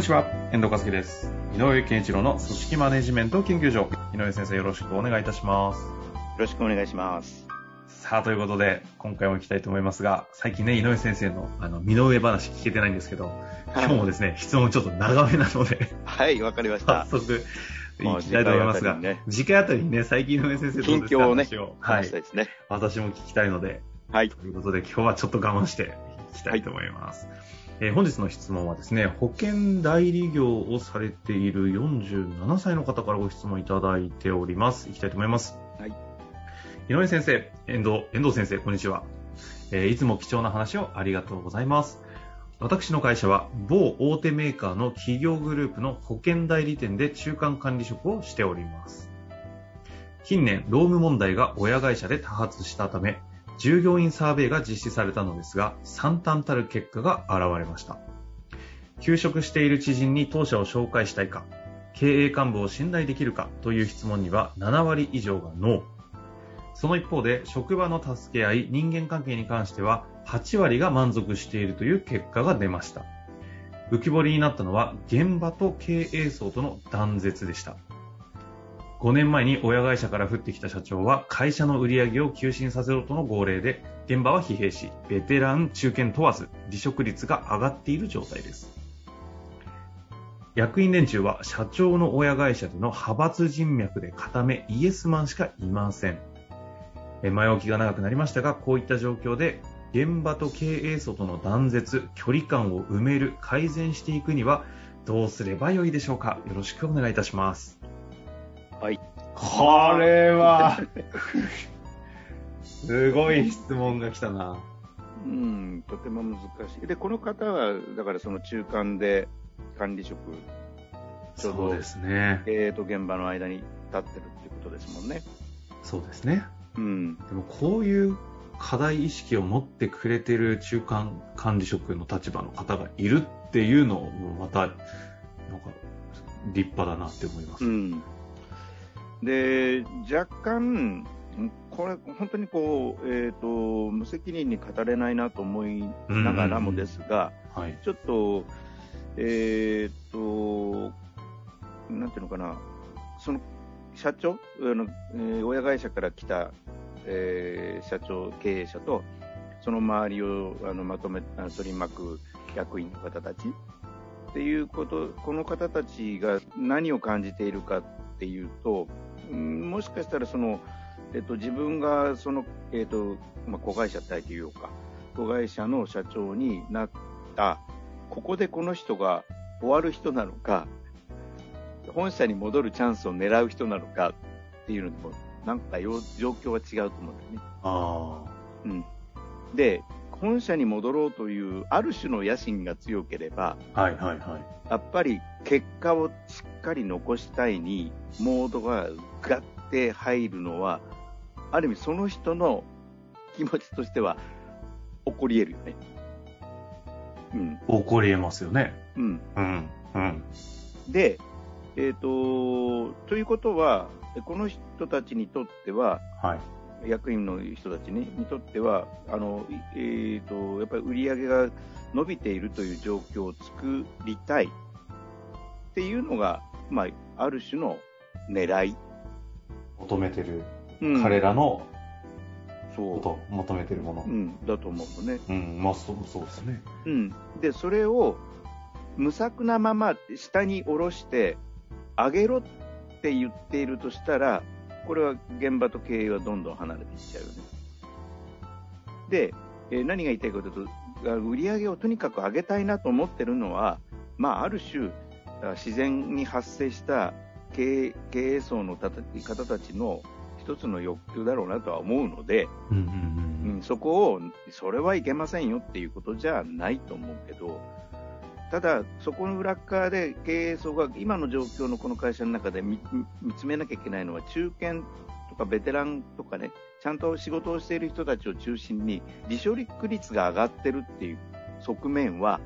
にちは、遠藤和樹です。井上健一郎の組織マネジメント研究所。井上先生よろしくお願いいたします。よろしくお願いします。さあ、ということで、今回も行きたいと思いますが、最近ね、井上先生の、あの、身の上話聞けてないんですけど、今日もですね、質問ちょっと長めなので、はい、わかりました早。速、行きたいと思いますが、もう次回あたりにね次回あたりにね、最近井上先生どう近ですか況をね、話を、はいね。私も聞きたいので、はい。ということで、今日はちょっと我慢していきたいと思います。えー本日の質問はですね、保険代理業をされている47歳の方からご質問いただいております。いきたいと思います。はい。井上先生、遠藤、遠藤先生、こんにちは。えーいつも貴重な話をありがとうございます。私の会社は某大手メーカーの企業グループの保険代理店で中間管理職をしております。近年、労務問題が親会社で多発したため、従業員サーベイが実施されたのですが、惨憺たる結果が現れました。休職している知人に当社を紹介したいか、経営幹部を信頼できるかという質問には7割以上がノー。その一方で、職場の助け合い、人間関係に関しては8割が満足しているという結果が出ました。浮き彫りになったのは、現場と経営層との断絶でした。5年前に親会社から降ってきた社長は会社の売り上げを急進させろとの号令で現場は疲弊しベテラン中堅問わず離職率が上がっている状態です。役員連中は社長の親会社での派閥人脈で固めイエスマンしかいません。前置きが長くなりましたがこういった状況で現場と経営層との断絶距離感を埋める改善していくにはどうすればよいでしょうか。よろしくお願いいたします。はい。これは、すごい質問が来たな。うん、とても難しい。で、この方は、だからその中間で管理職、ちょうどそうですね。経営と現場の間に立ってるっていうことですもんね。そうですね。うん。でもこういう課題意識を持ってくれてる中間管理職の立場の方がいるっていうのもまた、なんか、立派だなって思います。うん。で、若干、これ、本当にこう、えっ、と、無責任に語れないなと思いながらもですが、はい。ちょっと、えーっと、なんていうのかな、その社長、あのえー親会社から来た、えー社長、経営者と、その周りをあのまとめ取り巻く役員の方たちっていうこと、この方たちが何を感じているかっていうと、うんもしかしたらその、えっと、自分がその、えっとまあ、子会社体というか、子会社の社長になった、ここでこの人が終わる人なのか、本社に戻るチャンスを狙う人なのかっていうのとも、なんかよ状況は違うと思うんだよね。あうん。で、本社に戻ろうという、ある種の野心が強ければ、あ。はいはいはい。やっぱり結果をしっかり残したいに、モードがガッて入るのは、ある意味その人の気持ちとしては起こり得るよね。うん。起こり得ますよね。うん。うん。うん。で、えっ、と、ということは、この人たちにとっては、はい。役員の人たちににとっては、あの、いえっ、と、やっぱり売り上げが伸びているという状況を作りたいっていうのが、まあ、ある種の狙い。求めてる、うん彼らのそこと、求めてるものう。う。ん、だと思うのね。うん、まあそう、そうですね。うん。で、それを、無策なまま下に下ろして、上げろって言っているとしたら、これは現場と経営はどんどん離れていっちゃうよね。で、えー何が言いたいかというと、売り上げをとにかく上げたいなと思ってるのは、まあ、ある種、あ自然に発生した経営経営層のたた方たちの一つの欲求だろうなとは思うので、うんうんうん、そこを、それはいけませんよっていうことじゃないと思うけど、ただ、そこの裏側で経営層が今の状況のこの会社の中で見つめなきゃいけないのは中堅とかベテランとかね、ちゃんと仕事をしている人たちを中心に離職率が上がってるっていう側面は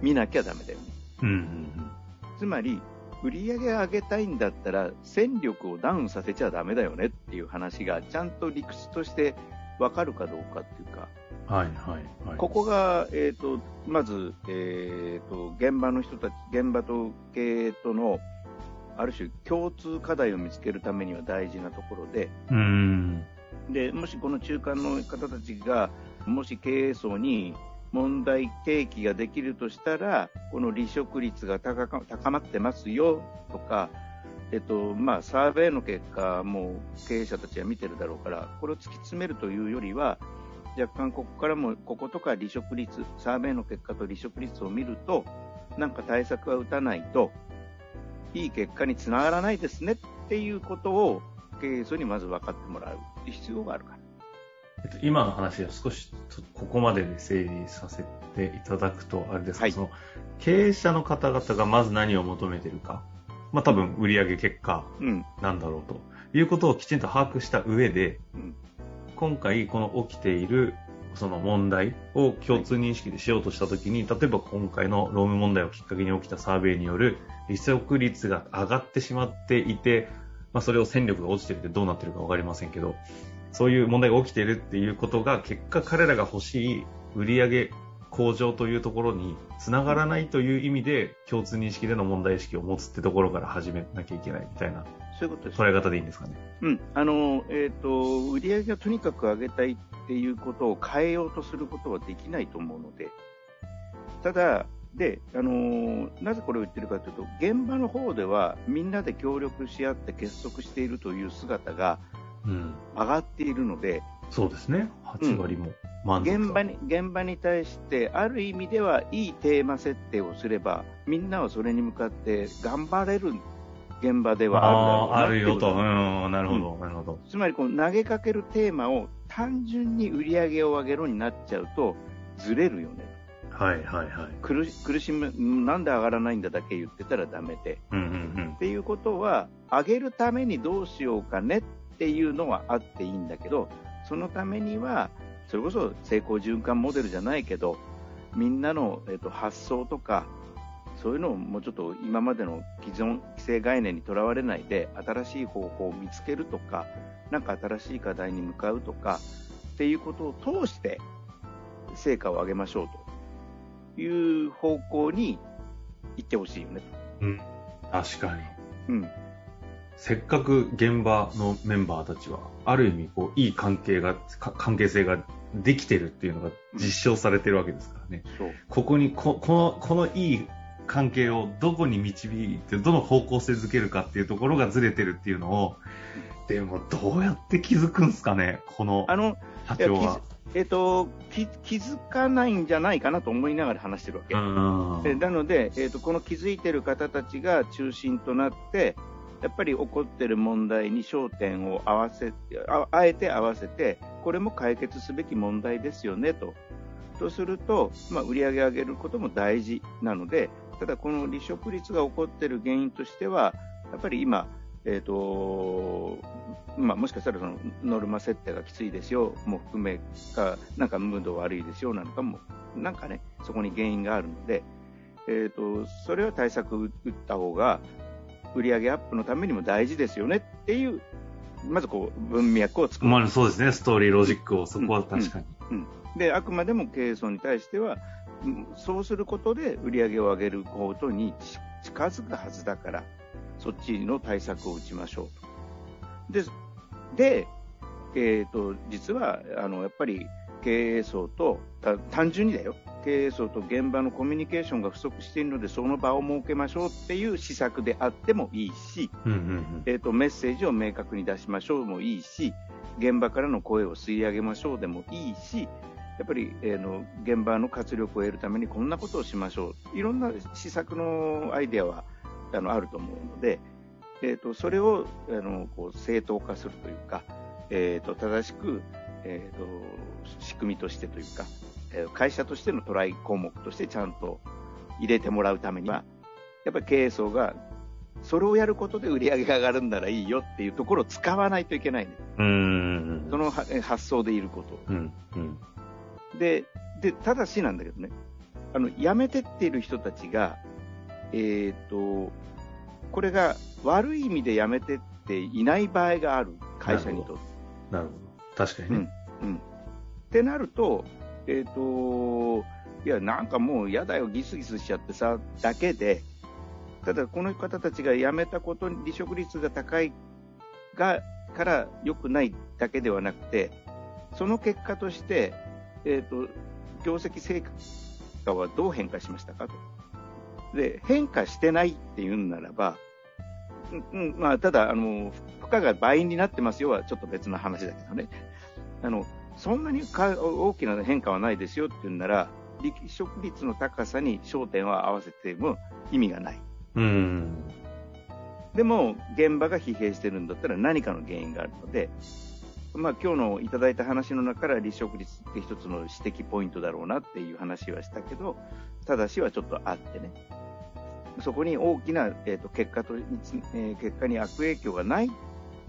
見なきゃだめだよね。うんうんうん、つまり、売り上げ上げたいんだったら戦力をダウンさせちゃだめだよねっていう話がちゃんと理屈として分かるかどうかっていうか、はいはいはい、ここが、えーと、まず、えーと、現場の人たち現場と経営とのある種共通課題を見つけるためには大事なところで。でもしこの中間の方たちがもし経営層に問題提起ができるとしたら、この離職率が高まってますよとか、えっとまあ、サーベイの結果、も経営者たちは見てるだろうから、これを突き詰めるというよりは、若干ここからも、こことか離職率、サーベイの結果と離職率を見ると、なんか対策は打たないと、いい結果につながらないですねっていうことを経営層にまず分かってもらう必要があるから。えっと、今の話は少しここまでで整理させていただくと、あれですか、はい、その経営者の方々がまず何を求めてるか、まあ多分売上結果なんだろうと、いうことをきちんと把握した上で、うん、今回この起きているその問題を共通認識でしようとしたときに、例えば今回の労務問題をきっかけに起きたサーベイによる離職率が上がってしまっていて、まあ、それを戦力が落ちてるってどうなってるかわかりませんけど、そういう問題が起きているっていうことが、結果彼らが欲しい売上向上というところにつながらないという意味で、共通認識での問題意識を持つってところから始めなきゃいけないみたいな。そういうことです。捉え方でいいんですかね。うん。あの、えっ、ー、と、売上をとにかく上げたいっていうことを変えようとすることはできないと思うので、ただ、で、あのー、なぜこれを言ってるかというと、現場の方ではみんなで協力し合って結束しているという姿が上がっているので、うん、そうですね、8割も満足、現場に現場に対して、ある意味ではいいテーマ設定をすれば、みんなはそれに向かって頑張れる現場ではあるだろうあるよと、うん、なるほど、うん、なるほど。つまりこの投げかけるテーマを単純に売り上げを上げろになっちゃうと、ずれるよね。はいはいはい、苦苦しむ、なんで上がらないんだだけ言ってたらだめで、うんうんうん、っていうことは、上げるためにどうしようかねっていうのはあっていいんだけど、そのためには、それこそ成功循環モデルじゃないけど、みんなの、えーと、発想とか、そういうのをもうちょっと今までの既存規制概念にとらわれないで、新しい方法を見つけるとか、なんか新しい課題に向かうとか、っていうことを通して成果を上げましょうという方向に行ってほしいよね。うん、確かに。うん。せっかく現場のメンバーたちは、ある意味、こう、いい関係が、関係性ができてるっていうのが実証されてるわけですからね。うん、ここにこ、この、このいい関係をどこに導いて、どの方向性づけるかっていうところがずれてるっていうのを、でもどうやって気づくんですかね、この社長は。えっ、ー、と気、気づかないんじゃないかなと思いながら話してるわけ。なので、えっ、ー、と、この気づいてる方たちが中心となって、やっぱり起こっている問題に焦点を合わせああえて合わせて、これも解決すべき問題ですよねと。とすると、まあ、売り上げ上げることも大事なので、ただこの離職率が起こっている原因としては、やっぱり今、えーとまあ、もしかしたらそのノルマ設定がきついですよも含めか、なんかムード悪いですよなんかも、なんかね、そこに原因があるので、えーと、それは対策打った方が売上アップのためにも大事ですよねっていう、まずこう文脈を作る。まあ、そうですね、ストーリー、ロジックを、そこは確かに。うん、うんうん、で、あくまでも経営層に対しては、そうすることで売り上げを上げることに近づくはずだから、そっちの対策を打ちましょうと。で、でえーと、実はあのやっぱり経営層と単純にだよ経営層と現場のコミュニケーションが不足しているのでその場を設けましょうっていう施策であってもいいし、うんうんうん、えーと、メッセージを明確に出しましょうもいいし現場からの声を吸い上げましょうでもいいしやっぱり、えー、の現場の活力を得るためにこんなことをしましょう。いろんな施策のアイデアはあのあると思うので、えーと、それをあのこう正当化するというか、えーと、正しくえーと、仕組みとしてというか、えー、会社としてのトライ項目としてちゃんと入れてもらうためには、やっぱり経営層がそれをやることで売り上げが上がるんならいいよっていうところを使わないといけない、ね、うん。その発想でいること。うんうん、でで、ただしなんだけどね、あの辞めてっている人たちが、えーと、これが悪い意味で辞めてっていない場合がある、会社にとって。なるほど、確かにね。うん、うん、ってなると、えっ、ー、と、いや、なんかもう嫌だよ、ギスギスしちゃってさ、だけで、ただこの方たちが辞めたことに離職率が高いがから良くないだけではなくて、その結果として、えっ、ー、と、業績成果はどう変化しましたか？と。で、変化してないって言うならば、うん、まあ、ただ、あの、負荷が倍になってますよはちょっと別の話だけどね。あの、そんなに大きな変化はないですよって言うなら、離職率の高さに焦点を合わせても意味がない。うんでも、現場が疲弊してるんだったら何かの原因があるので、まあ、今日のいただいた話の中から離職率って一つの指摘ポイントだろうなっていう話はしたけど、ただしはちょっとあってね、そこに大きな、えーと、結果と、えー、結果に悪影響がない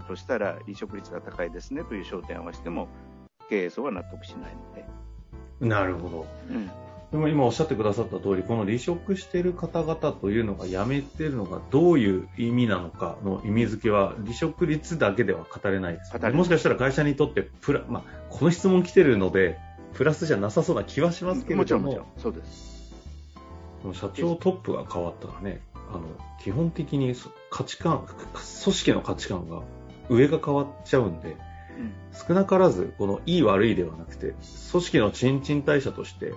としたら、離職率が高いですねという焦点を合わせても、経営層は納得しないので。なるほど。うんでも今おっしゃってくださった通り、この離職している方々というのが辞めてるのがどういう意味なのかの意味付けは離職率だけでは語れないです、ね、もしかしたら会社にとってプラ、まあ、この質問来てるので、プラスじゃなさそうな気はしますけれども。もちろん、そうです。社長トップが変わったらね、あの、基本的に価値観、組織の価値観が上が変わっちゃうんで、うん、少なからず、このいい悪いではなくて、組織の賃賃代謝として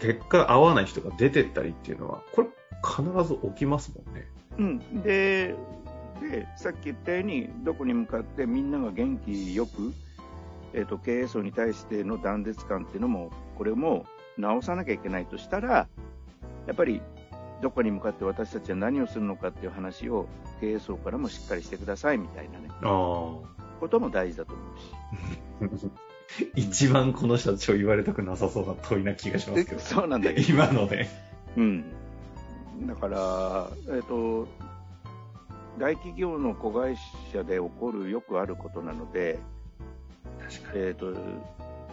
結果合わない人が出てったりっていうのは、これ必ず起きますもんね。うん。で、で、さっき言ったように、どこに向かってみんなが元気よく、えっ、ー、と、経営層に対しての断絶感っていうのも、これも直さなきゃいけないとしたら、やっぱり、どこに向かって私たちは何をするのかっていう話を経営層からもしっかりしてくださいみたいなね、ことも大事だと思うし。一番この社長言われたくなさそうな問いな気がしますけど。そうなんだけど。今ので。うん。だから、えっ、ー、と、大企業の子会社で起こるよくあることなので、確かに。えっ、ー、と、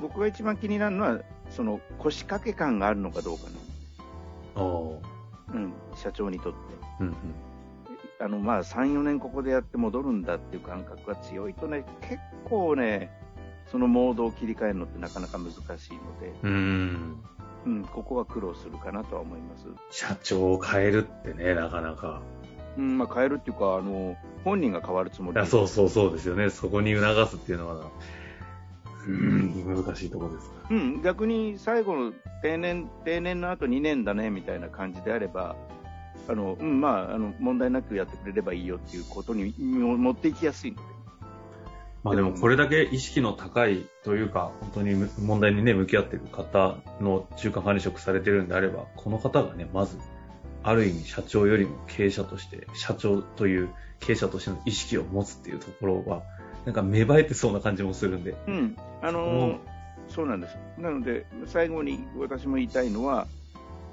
僕が一番気になるのは、その腰掛け感があるのかどうかな。おうん、社長にとって。うんうんあのまあ、3、4年ここでやって戻るんだっていう感覚が強いとね、結構ね、そのモードを切り替えるのってなかなか難しいので、うん、うん、ここは苦労するかなとは思います。社長を変えるってね、なかなか。うん、まあ変えるっていうか、あの、本人が変わるつもりいそうそうそうですよね。そこに促すっていうのは、うん、難しいところです。うん、逆に最後の定年、定年の後2年だね、みたいな感じであれば、あの、うん、まあ、あの、問題なくやってくれればいいよっていうことに持っていきやすいので。まあでもこれだけ意識の高いというか、本当に問題にね、向き合っている方の中間管理職されてるんであれば、この方がね、まず、ある意味社長よりも経営者として、社長という経営者としての意識を持つっていうところは、なんか芽生えてそうな感じもするんで。うん。あのー、そうなんです。なので、最後に私も言いたいのは、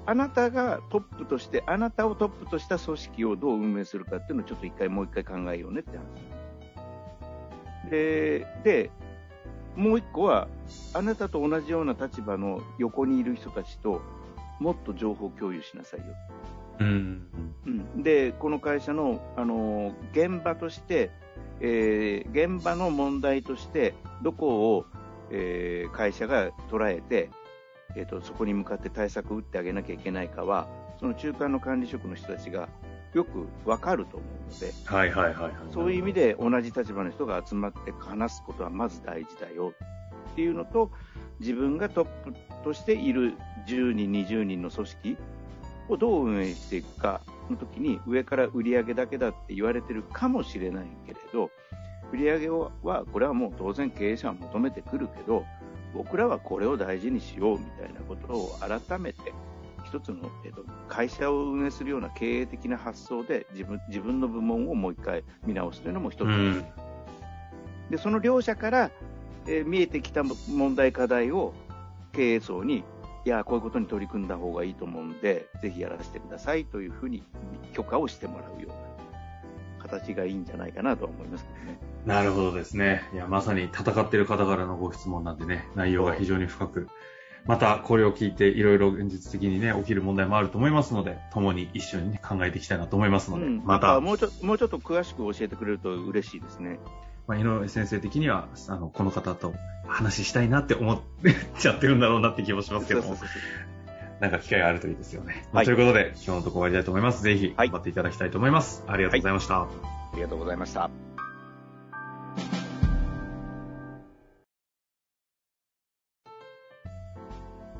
あなたがトップとして、あなたをトップとした組織をどう運営するかっていうのをちょっと一回もう一回考えようねって話。ででもう1個はあなたと同じような立場の横にいる人たちともっと情報共有しなさいよ。うん、うん、でこの会社のあの現場として、えー、現場の問題としてどこを、えー、会社が捉えて、えーとそこに向かって対策を打ってあげなきゃいけないかはその中間の管理職の人たちがよくわかると思うので、はいはいはい、はい、そういう意味で同じ立場の人が集まって話すことはまず大事だよっていうのと、自分がトップとしている10人、20人の組織をどう運営していくかの時に上から売り上げだけだって言われてるかもしれないけれど、売り上げは、これはもう当然経営者は求めてくるけど、僕らはこれを大事にしようみたいなことを改めて一つの、えーと、会社を運営するような経営的な発想で自分自分の部門をもう一回見直すというのも一つ、うん、でその両者からえー見えてきた問題課題を経営層に、いや、こういうことに取り組んだ方がいいと思うんで、ぜひやらせてくださいというふうに許可をしてもらうような形がいいんじゃないかなとは思いますけどね。なるほどですね。いや、まさに戦っている方からのご質問なんでね、内容が非常に深く、またこれを聞いていろいろ現実的にね、起きる問題もあると思いますので、共に一緒にね、考えていきたいなと思いますので、うん、また、もうちょもうちょっと詳しく教えてくれると嬉しいですね。まあ、井上先生的には、あの、この方と話したいなって思っちゃってるんだろうなって気もしますけども、なんか機会があるといいですよね。まあはいということで、今日のところ終わりたいと思います。ぜひ、はい頑張っていただきたいと思います。ありがとうございました。ありがとうございました。